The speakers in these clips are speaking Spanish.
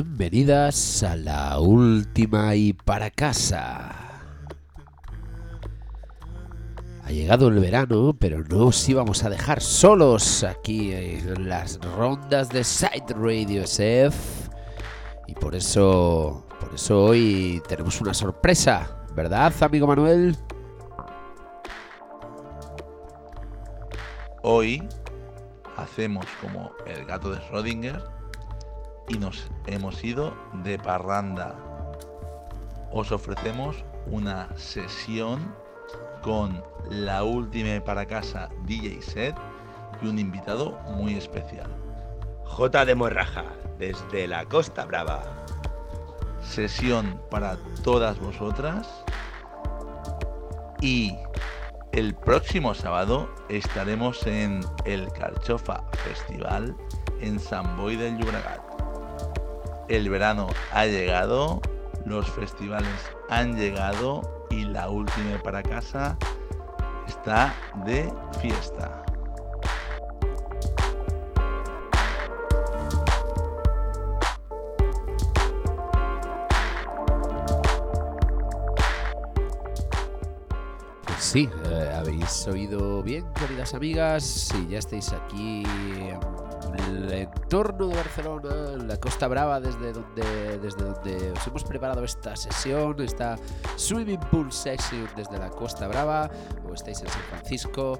Bienvenidas a la última y para casa. Ha llegado el verano, pero no os íbamos a dejar solos aquí en las rondas de Side Radio SF. Y por eso, por eso hoy tenemos una sorpresa, ¿verdad, amigo Manuel? Hoy hacemos como el gato de Schrödinger y nos hemos ido de parranda. Os ofrecemos una sesión con la última para casa DJ set y un invitado muy especial. J de Morraja, desde la Costa Brava. Sesión para todas vosotras y el próximo sábado estaremos en el Carchofa Festival en San Boy del Llobregat el verano ha llegado, los festivales han llegado y la última para casa está de fiesta. Pues sí, eh, habéis oído bien, queridas amigas. Si ya estáis aquí el entorno de Barcelona, la Costa Brava, desde donde, desde donde os hemos preparado esta sesión, esta Swimming Pool Session desde la Costa Brava, o estáis en San Francisco,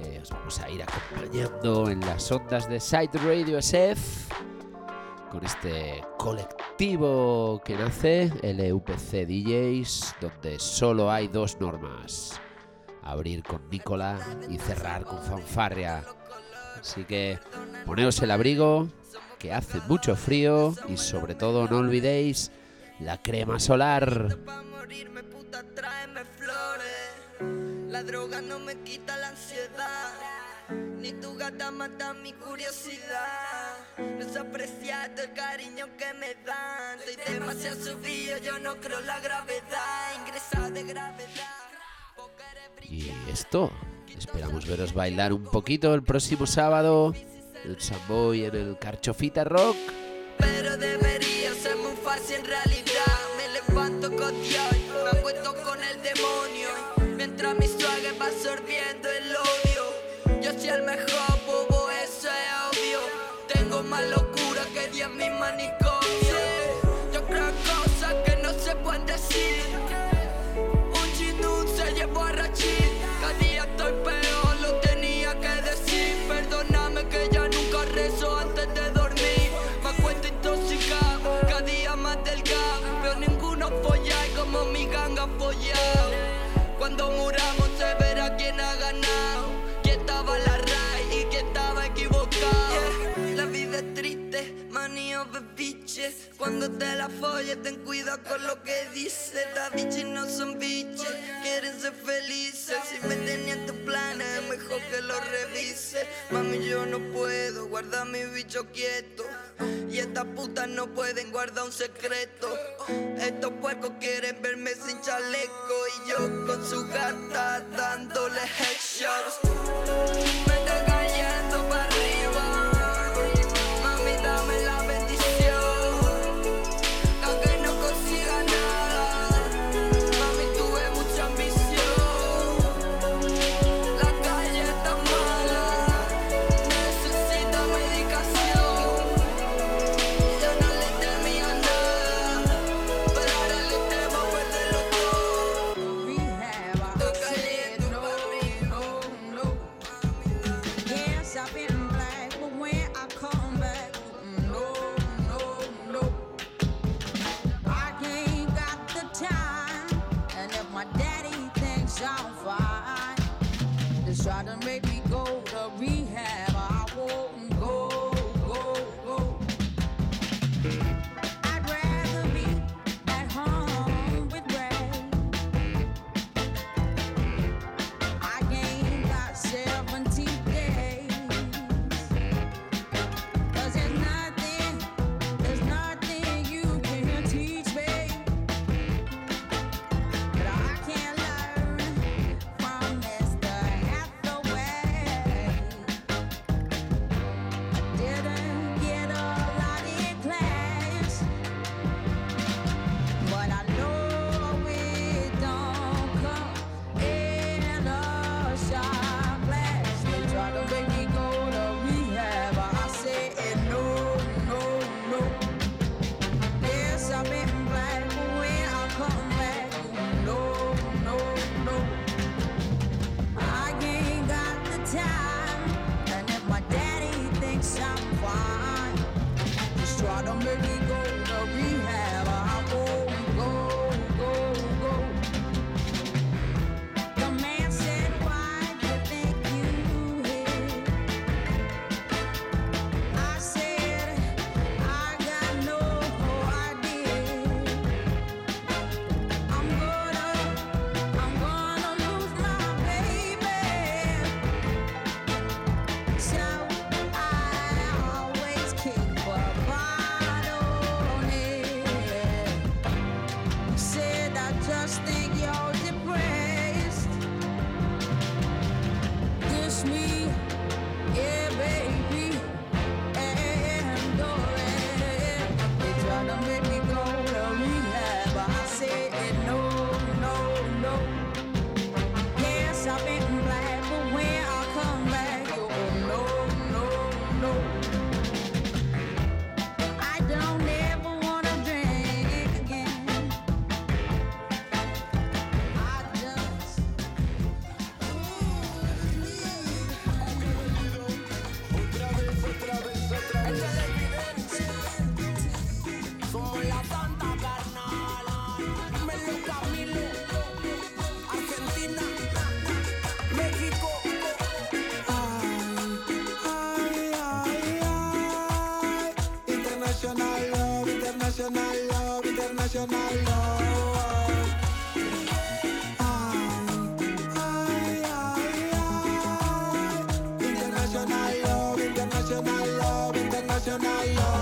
eh, os vamos a ir acompañando en las ondas de Side Radio SF con este colectivo que nace, LUPC DJs, donde solo hay dos normas. Abrir con Nicola y cerrar con fanfarria. Así que poneos el abrigo, que hace mucho frío y sobre todo no olvidéis la crema solar. La droga no me quita la ansiedad. Y esto Esperamos veros bailar un poquito el próximo sábado. El Samboy en el Carchofita Rock. Pero debería ser muy fácil en realidad. Me levanto con Dios, me acuesto con el demonio. Mientras mi suave va absorbiendo el odio. Yo soy el mejor, Cuando te la folles, ten cuidado con lo que dices. Las bitches no son bitches, quieren ser felices. Si me tenían tus planes, es mejor que lo revises. Mami, yo no puedo guardar mi bicho quieto. Y estas putas no pueden guardar un secreto. Estos puercos quieren verme sin chaleco. Y yo con su gata dándole headshots. International love. Ay, ay, ay, International love, international love, international love.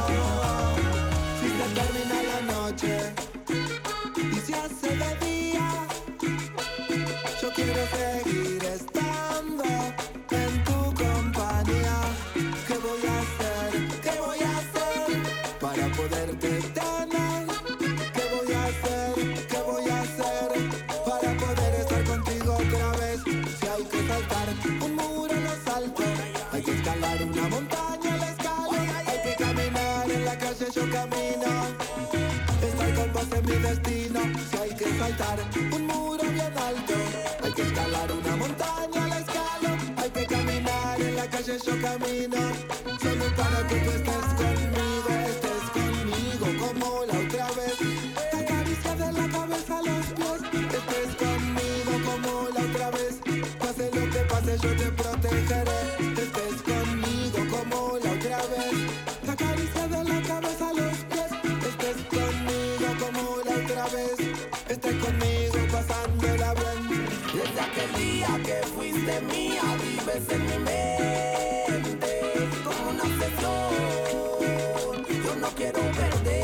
Destino. Si hay que saltar un muro bien alto, hay que escalar una montaña, la escalo. Hay que caminar en la calle, yo camino. Solo para que tú estés conmigo, estés conmigo como la otra vez. Te acaricia de la cabeza a los pies, estés conmigo como la otra vez. Pase lo que pase, yo te protegeré. Estés conmigo como la otra vez. Día que fuiste mía, vives en mi mente como una obsesión. Yo no quiero perderte.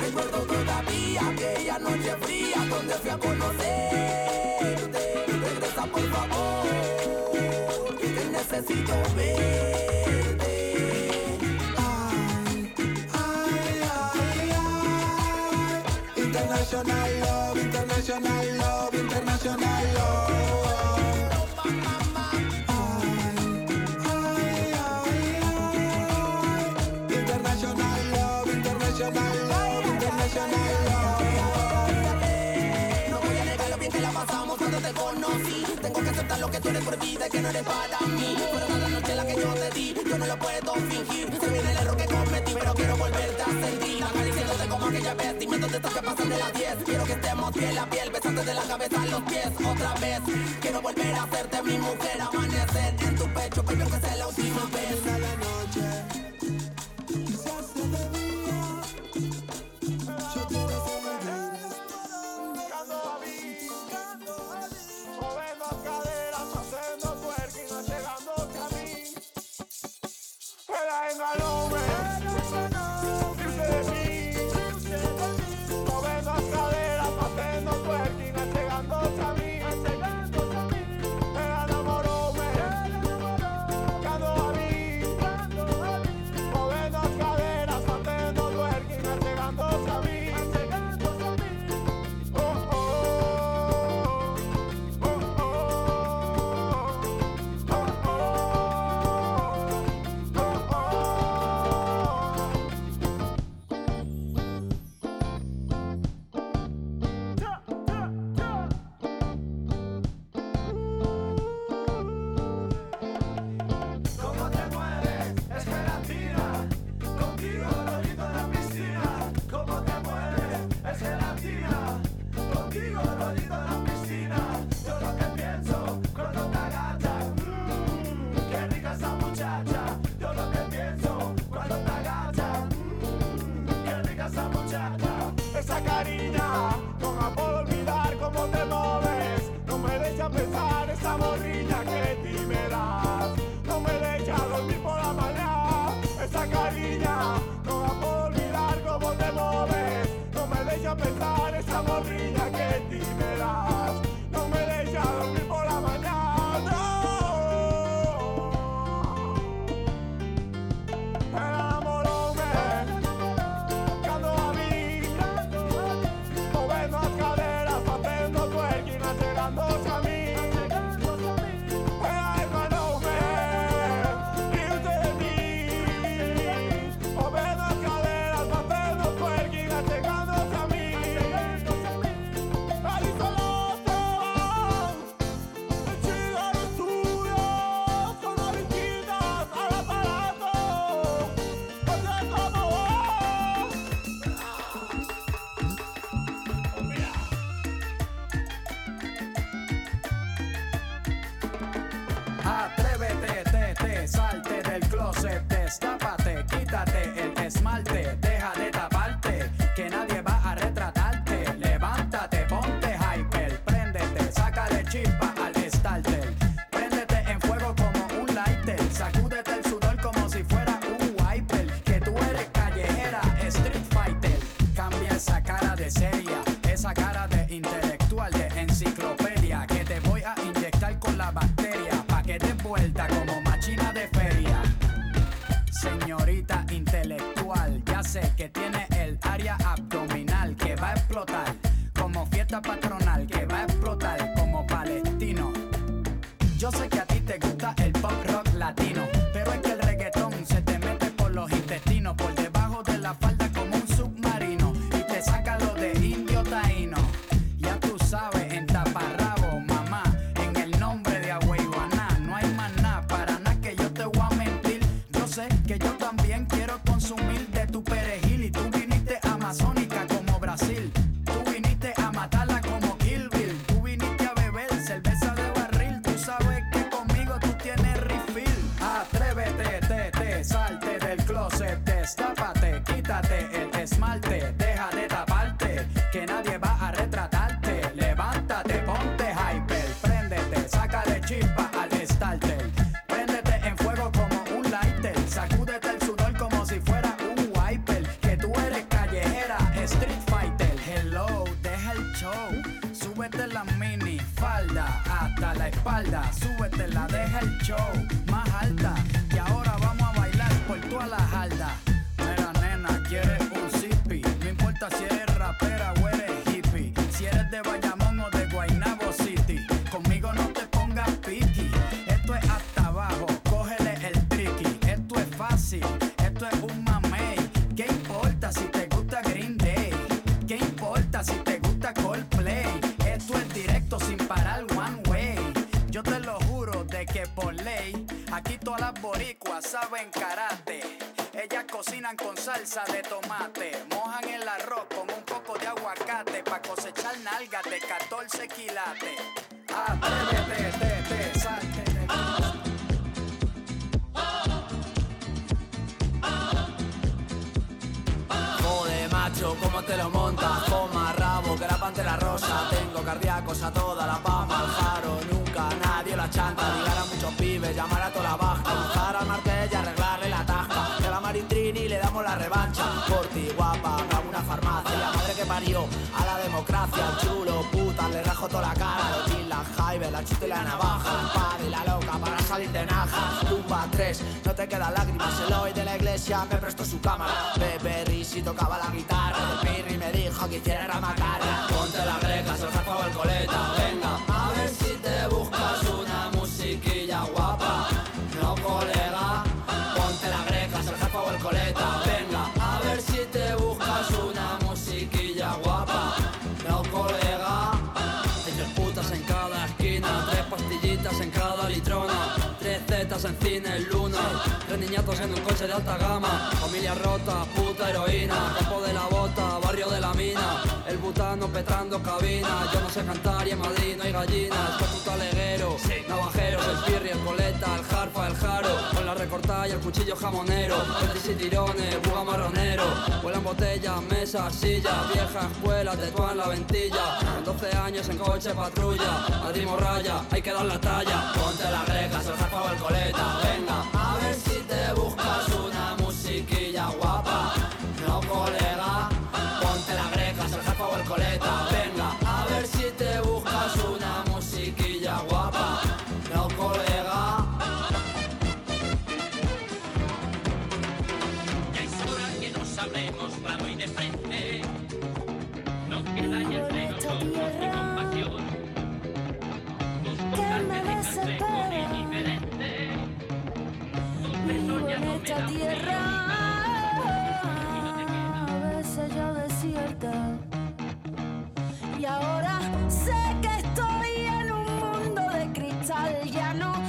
Recuerdo todavía aquella noche fría donde fui a conocerte. Regresa por favor, que necesito verte. Ay, ay, ay. International love, international love, love. No voy a negar que la pasamos cuando te conocí Tengo que aceptar lo que tú eres por vida y que no eres para mí Fueron la noche la que yo te di, yo no lo puedo fingir Como aquella vez, dime dónde estás que pasan de las 10 Quiero que estemos piel a piel, besándote de la cabeza a los pies. Otra vez, quiero volver a hacerte mi mujer Amanecer en tu pecho, pero que sea la última vez glory. latino. Cardíacos a toda la pama Al jaro, nunca nadie la chanta. Ligar a muchos pibes, llamar a toda la baja Buscar al y arreglarle la tasca. Que a la marintrini le damos la revancha. Por ti, guapa, hago una farmacia. La madre que parió a la democracia. El chulo, puta, le rajo toda la cara. Los jeans, la la chute y la navaja. El padre la loca salir de naja Tumba 3, no te quedan lágrimas El hoy de la iglesia me prestó su cámara. Pepe Risi tocaba la guitarra Pirri me dijo que hiciera macarra Ponte la greca, se el jefe o el coleta Venga, tres niñatos en un coche de alta gama, familia rota, puta heroína, campo de la bota, barrio de la mina, el butano petrando cabina, yo no sé cantar y en Madrid no hay gallinas, con puto aleguero, navajeros, el pirri, el coleta, el jarfa, el jaro, con la recortada y el cuchillo jamonero, y tirones, buga marronero, vuelan botellas, mesas, sillas, vieja escuela, tetúa en la ventilla, con 12 años en coche patrulla, Madrid morralla, hay que dar la talla, ponte la greca, se el jefe o el coleta, venga, dan tierra. a veces ya desierta. Y ahora sé que estoy en un mundo de cristal. Ya no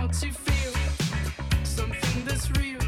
Want to feel something that's real,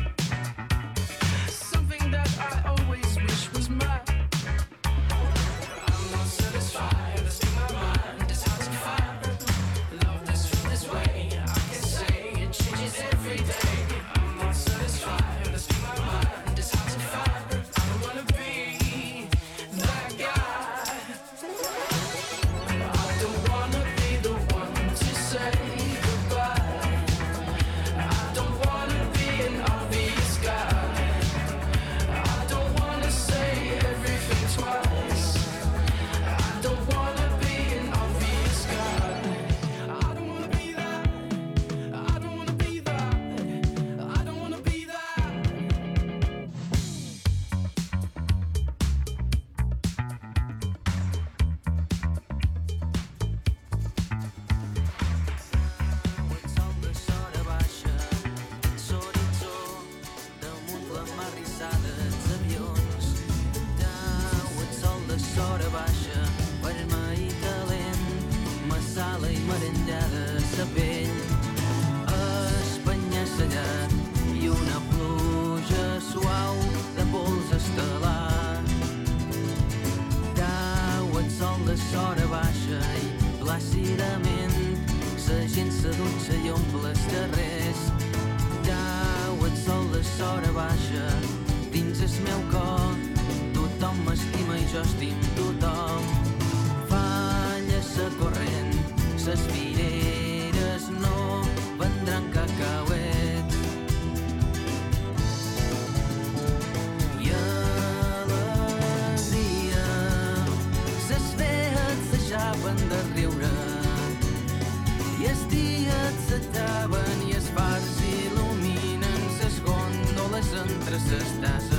resistance.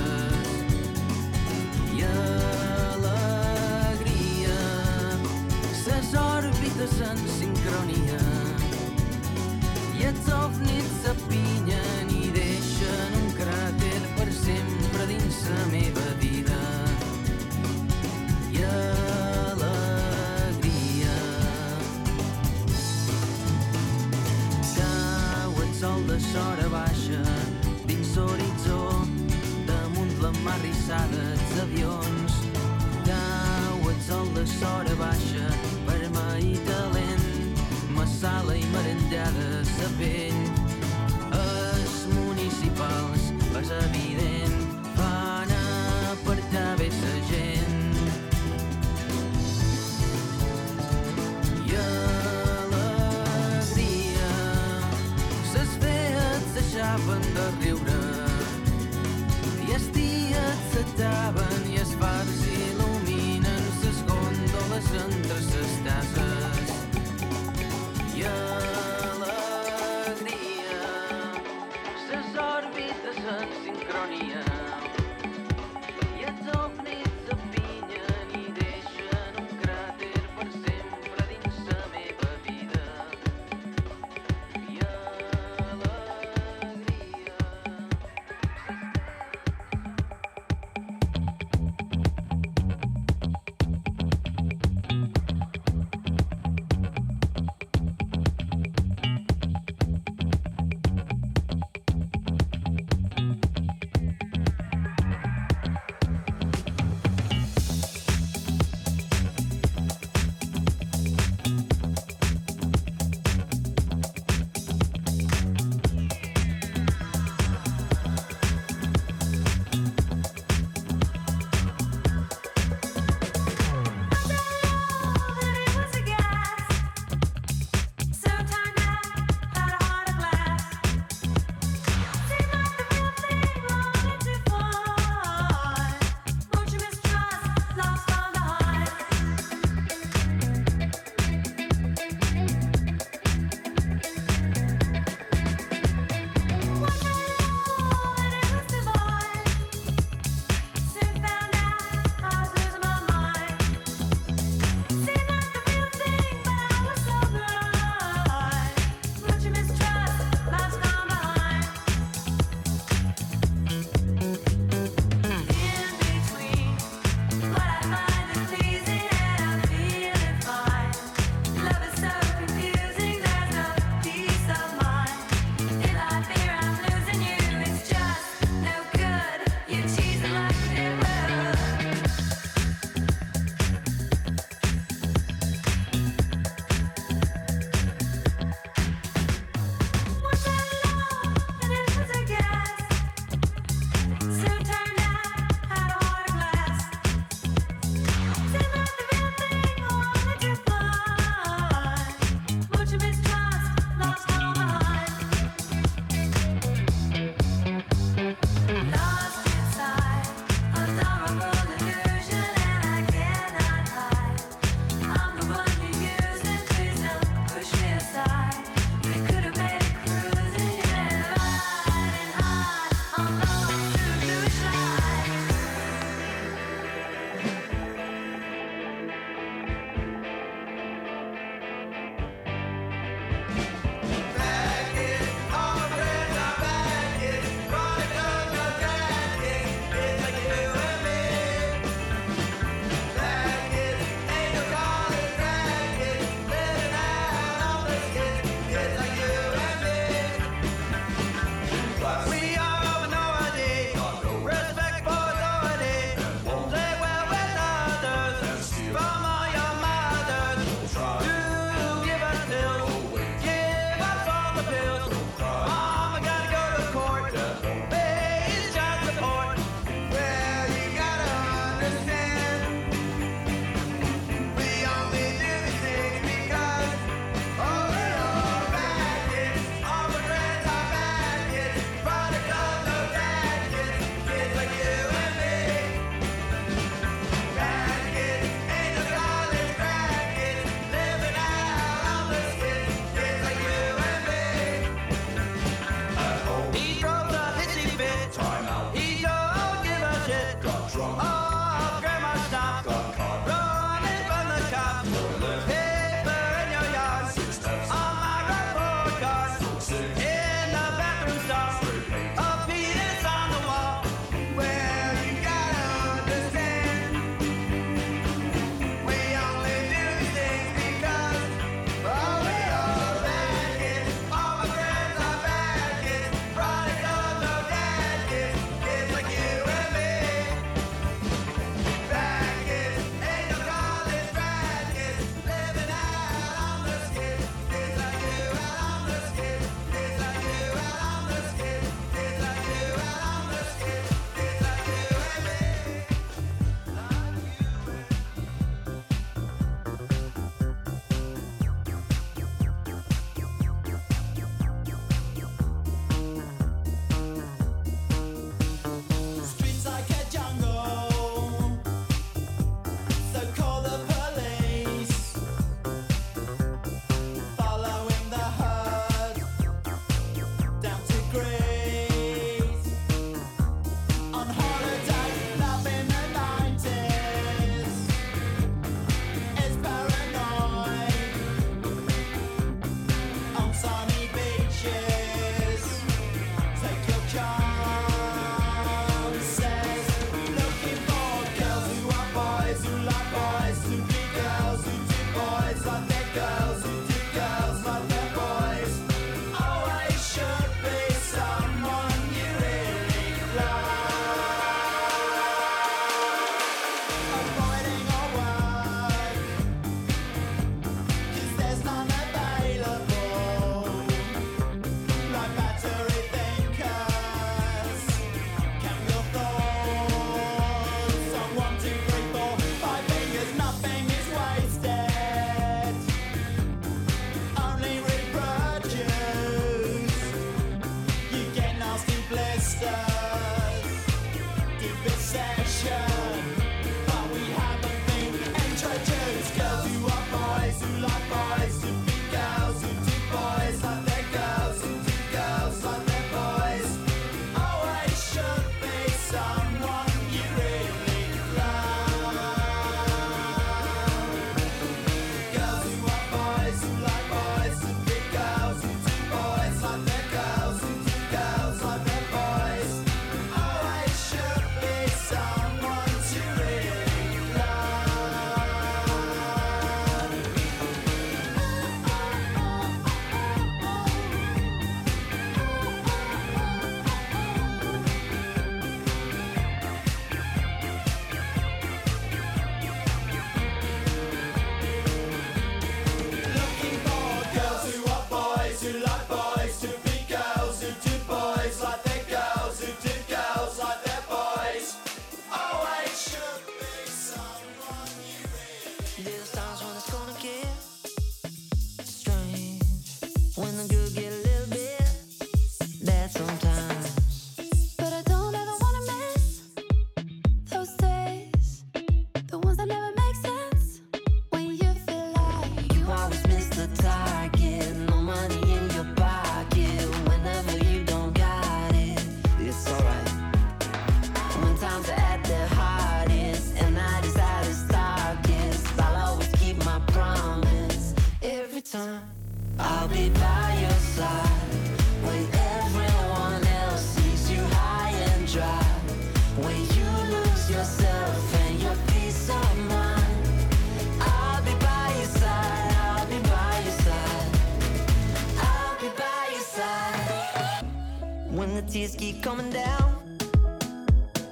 when the tears keep coming down.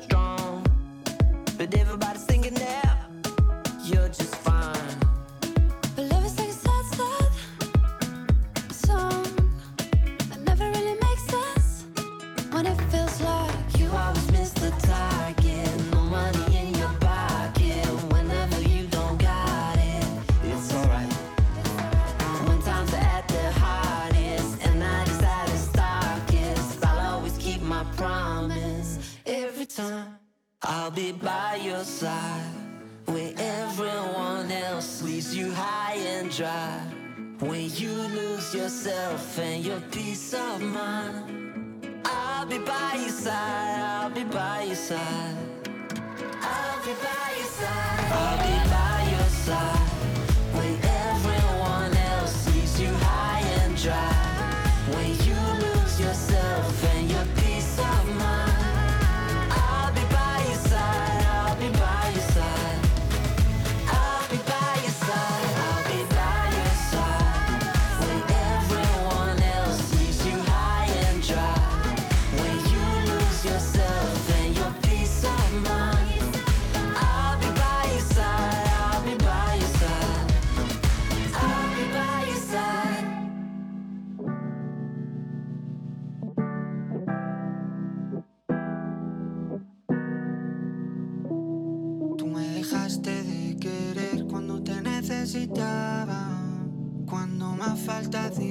Strong, but everybody's thinking now you're just. by your side. Where everyone else leaves you high and dry. When you lose yourself and your peace of mind. I'll be by your side, I'll be by your side. I'll be by your side, I'll be by your side. Más falta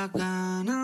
i got gonna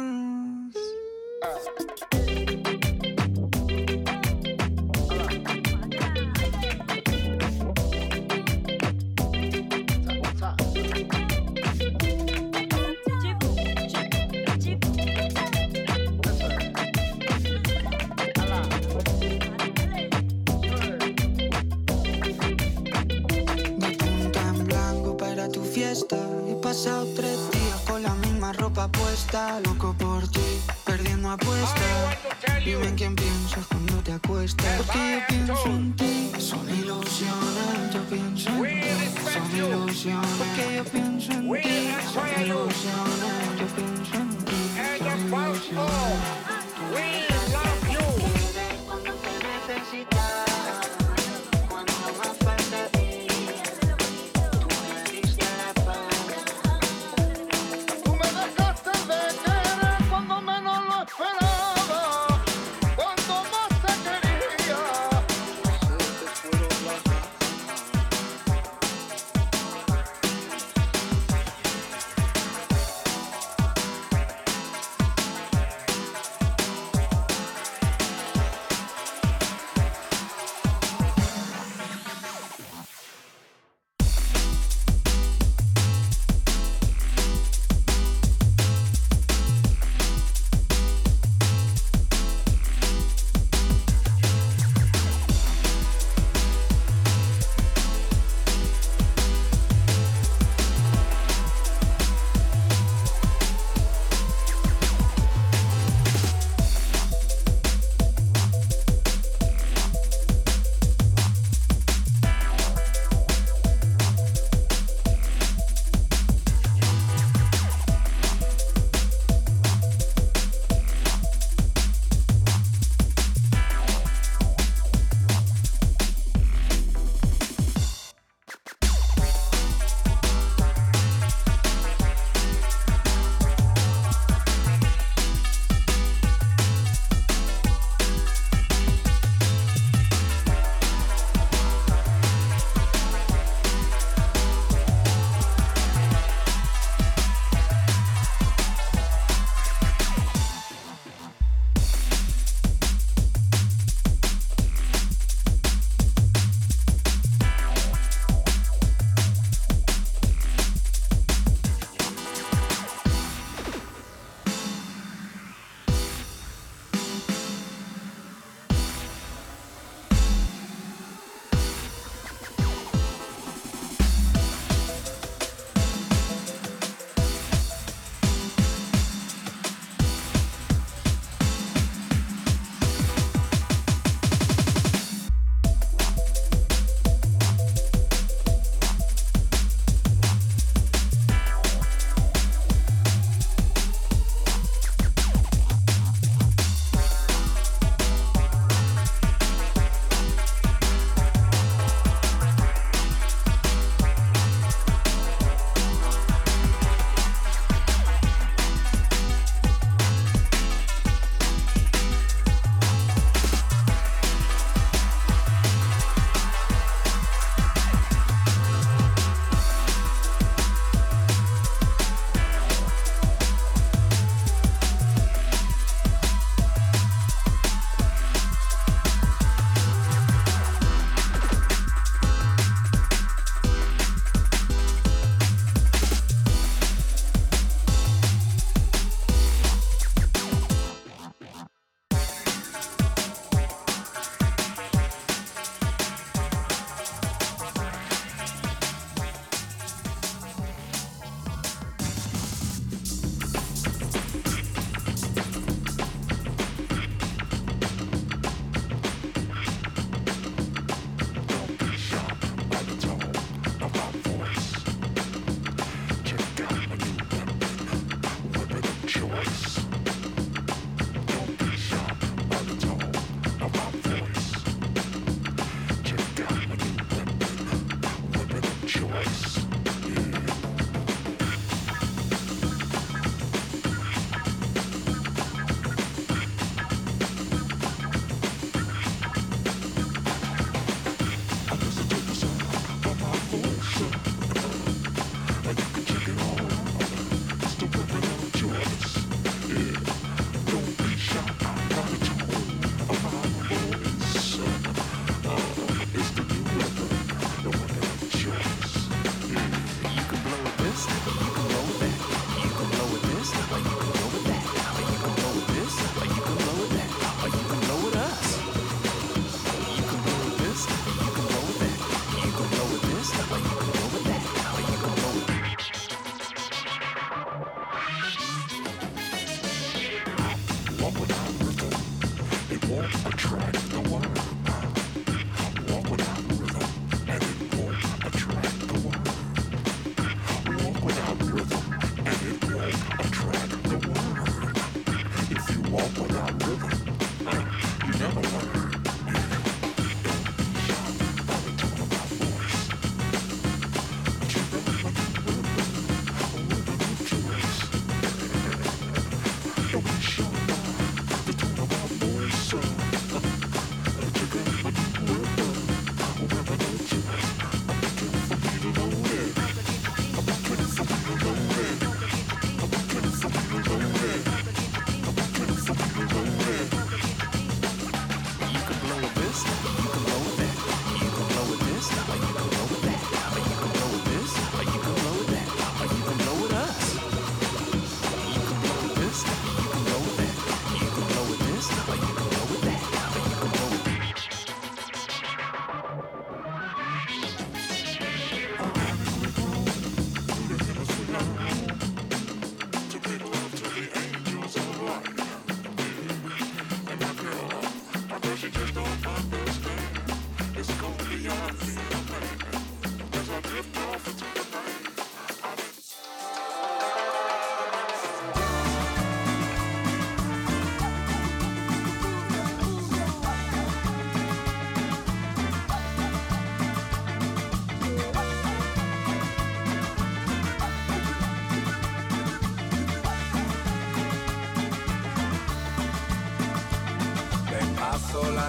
misma ropa puesta. Loco por ti, perdiendo apuestas. Dime en quién piensas cuando te acuestas. Porque yo pienso en ti. Son ilusiones, yo pienso en ti. Son ilusiones. Porque yo pienso en ti. Son ilusiones, yo pienso en ti. Son ilusiones.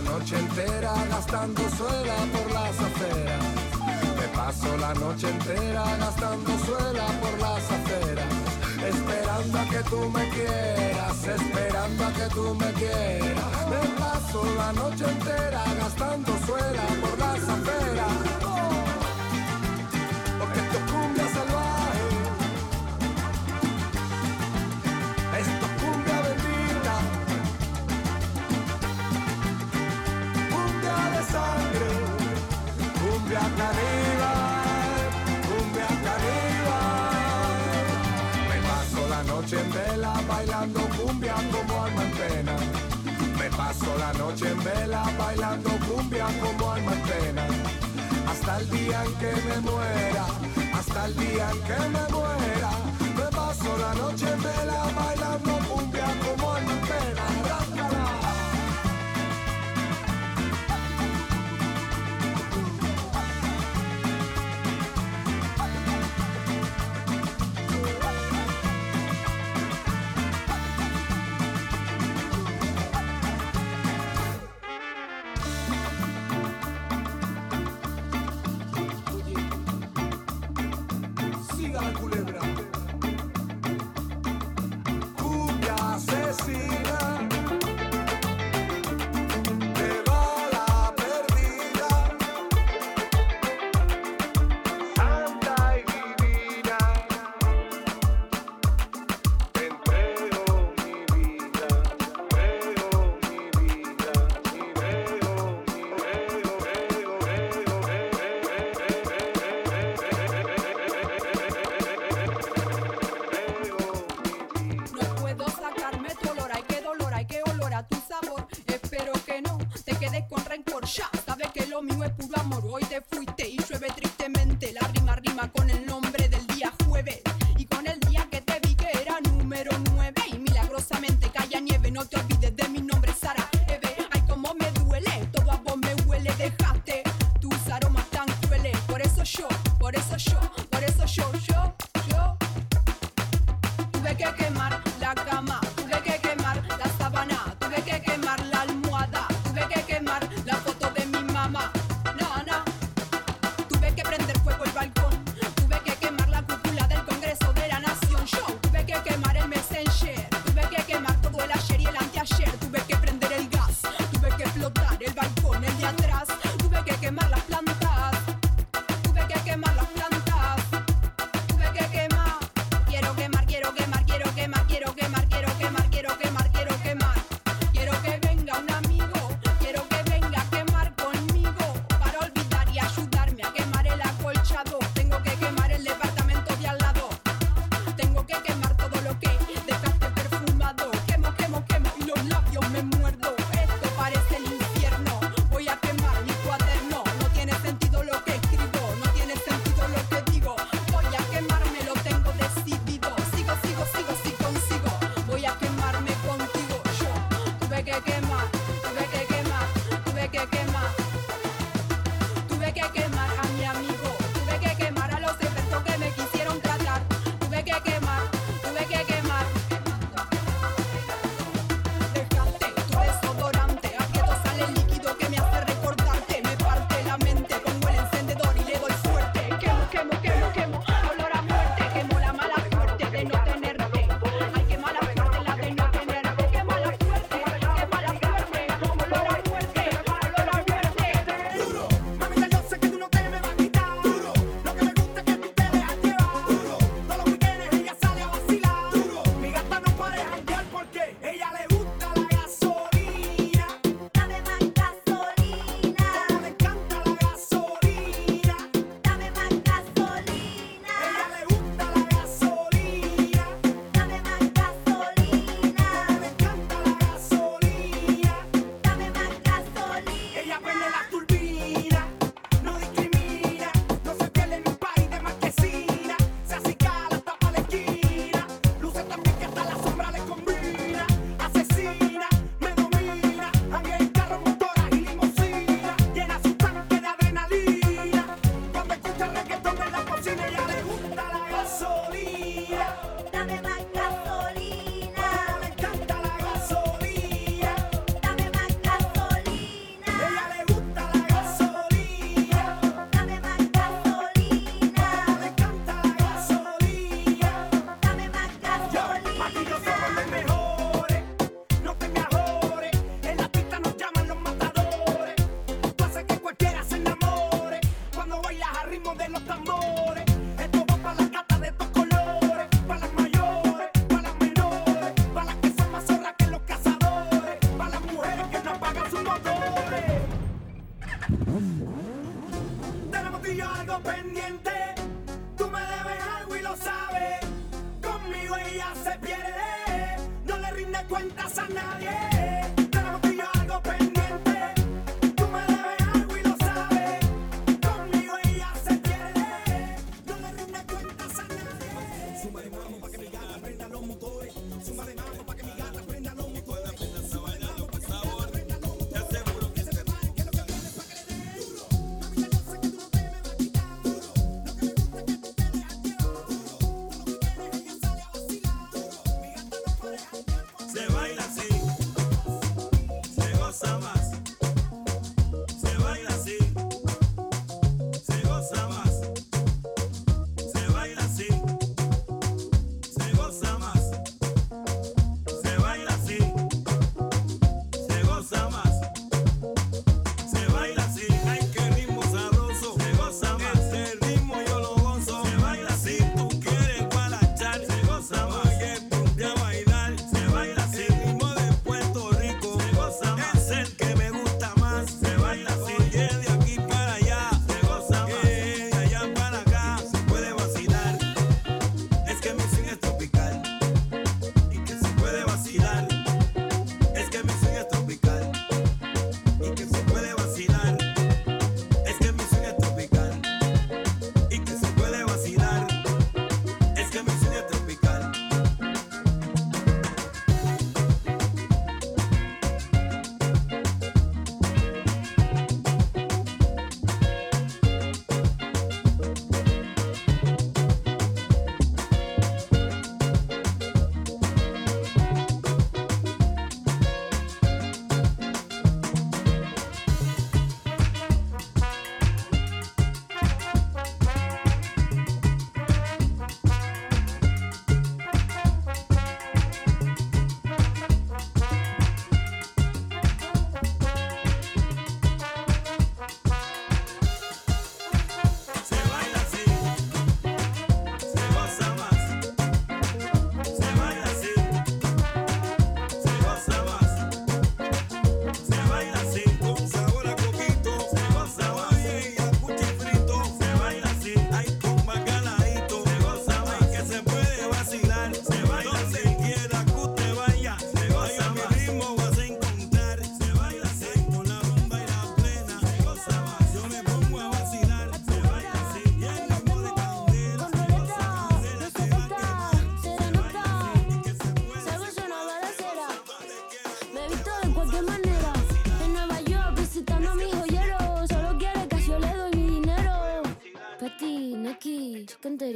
Noche entera gastando suela por las aceras. Me paso la noche entera gastando suela por las aceras. Esperando a que tú me quieras, esperando a que tú me quieras. Me paso la noche entera gastando suela por las aceras. Bailando cumbia como alma. Me paso la noche en vela bailando cumbia como alma. Hasta el día en que me muera, hasta el día en que me muera. Me paso la noche en vela bailando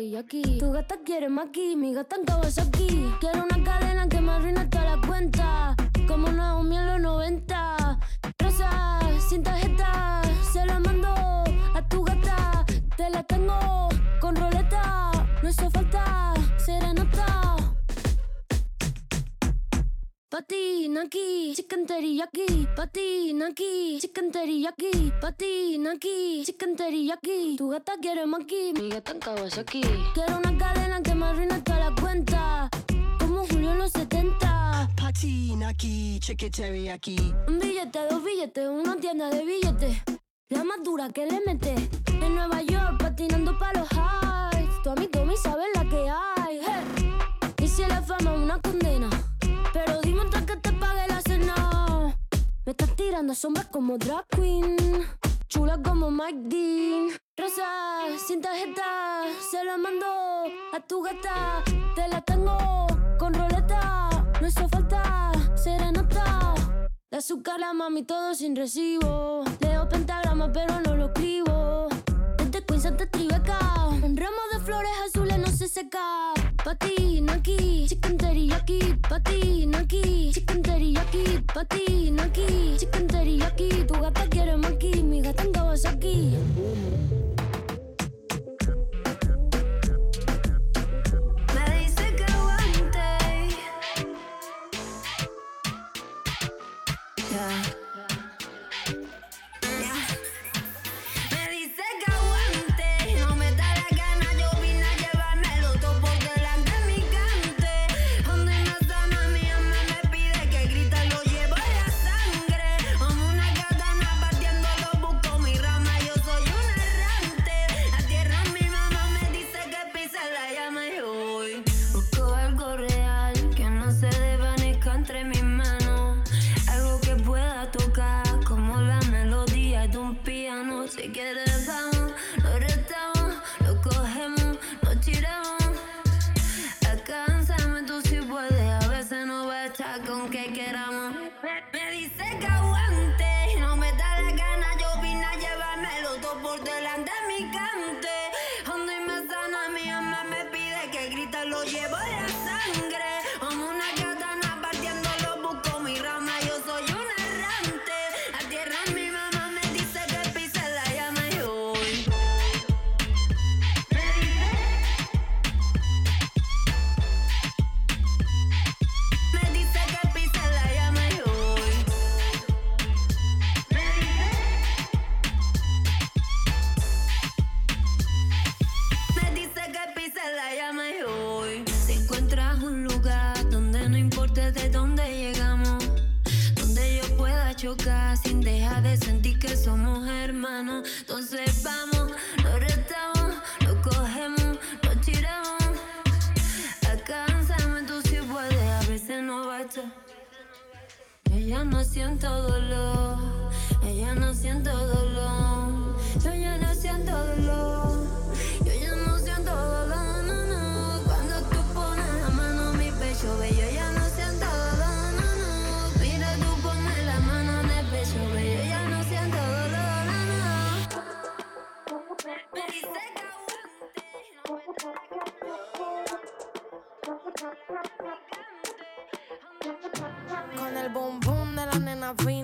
Tu gata quiere maqui, mi gata en aquí. Quiero una cadena que me arruine toda la cuenta. Como Naomi en los 90. Rosa, sin tarjeta, se la mando a tu gata. Te la tengo con roleta, no hizo falta serena. Patinaki, chicken teriyaki, patinaki, chicken teriyaki, patinaki, chicken teriyaki. Tu gata quiere maki, mi gata en Kawasaki. Quiero una cadena que me arruine toda la cuenta, como Julio en los 70. Patinaki, chicken teriyaki. Un billete, dos billetes, una tienda de billetes. La más dura que le mete. En Nueva York, patinando para los highs. Tu amigo me sabe la que hay. Hey. Y si la fama una condena pero dime antes que te pague la cena. Me estás tirando sombras como drag queen. Chula como Mike Dean. Rosa, sin tarjeta. Se la mando a tu gata. Te la tengo con roleta. No hizo falta serenata. De azúcar la mami todo sin recibo. Leo pentagrama pero no lo escribo. Queen Santa Tribeca. Un ramo de flores azules no se seca. Pa' ti, no aquí, chicken teriyaki. Pa' ti, no aquí, chicken teriyaki. Pa' ti, no aquí, chicken teriyaki. Tu gata quiere maki, mi gata en Kawasaki. la nena fina.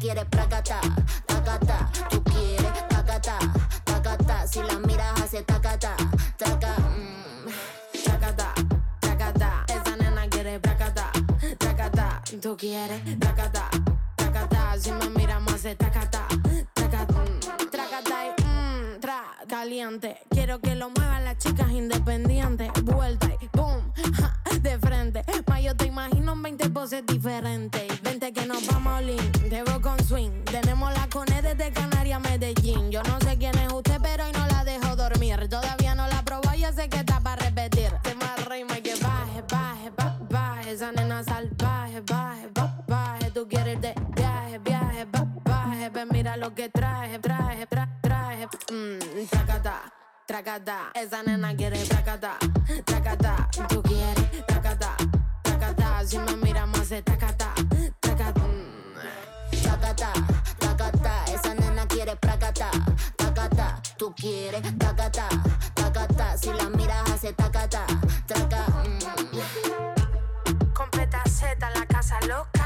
quieres placata, tacata, tú quieres tacata, tacata, si la miras hace tacata, taca, mmm, tacata, tacata, esa nena quiere placata, tacata, tú quieres tacata, tacata, si me miramos más hace tacata, tacata, mmm, tacata y mmm, tra, caliente, quiero que lo muevan las chicas independientes, vuelta y boom, ja, de frente, ma yo te imagino 20 poses diferentes, vente que nos vamos a olir yo no sé quién es usted, pero hoy no la dejo dormir. Todavía no la probó y ya sé que está para repetir. Este Tema rima y que baje, baje, ba, baje. Esa nena salvaje, baje, ba, baje. Tú quieres de viaje, viaje, baje. Ven, mira lo que traje, traje, tra, traje. Mmm, tracata, tracata. Esa nena quiere tracata, tracata. tú quieres. Tacata, tacata, si la miras hace tacata, traca. Mm. Completa Z, la casa loca.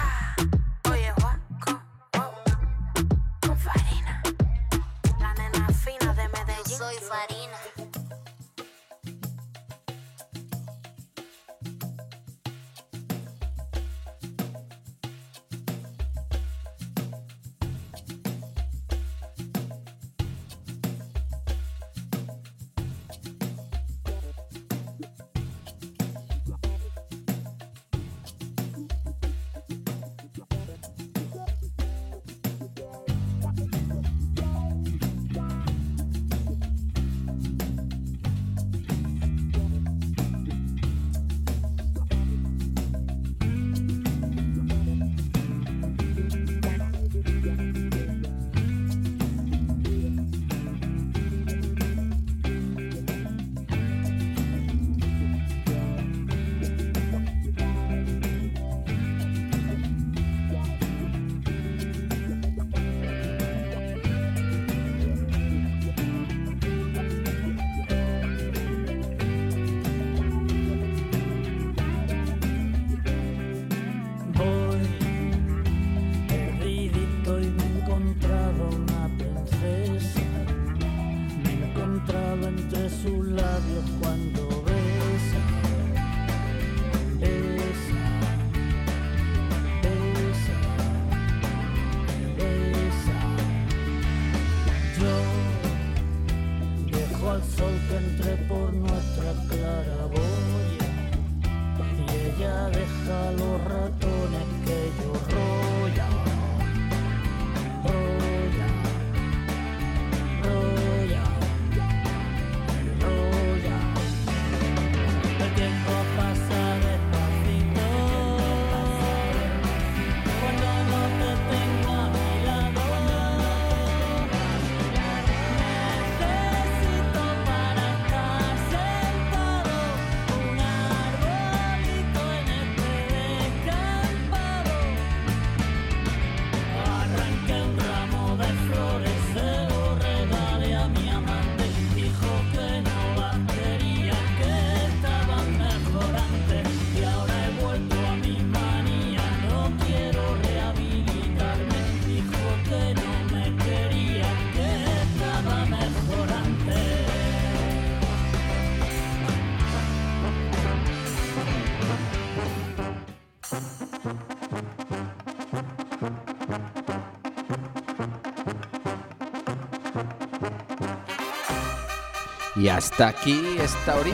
Y hasta aquí esta horita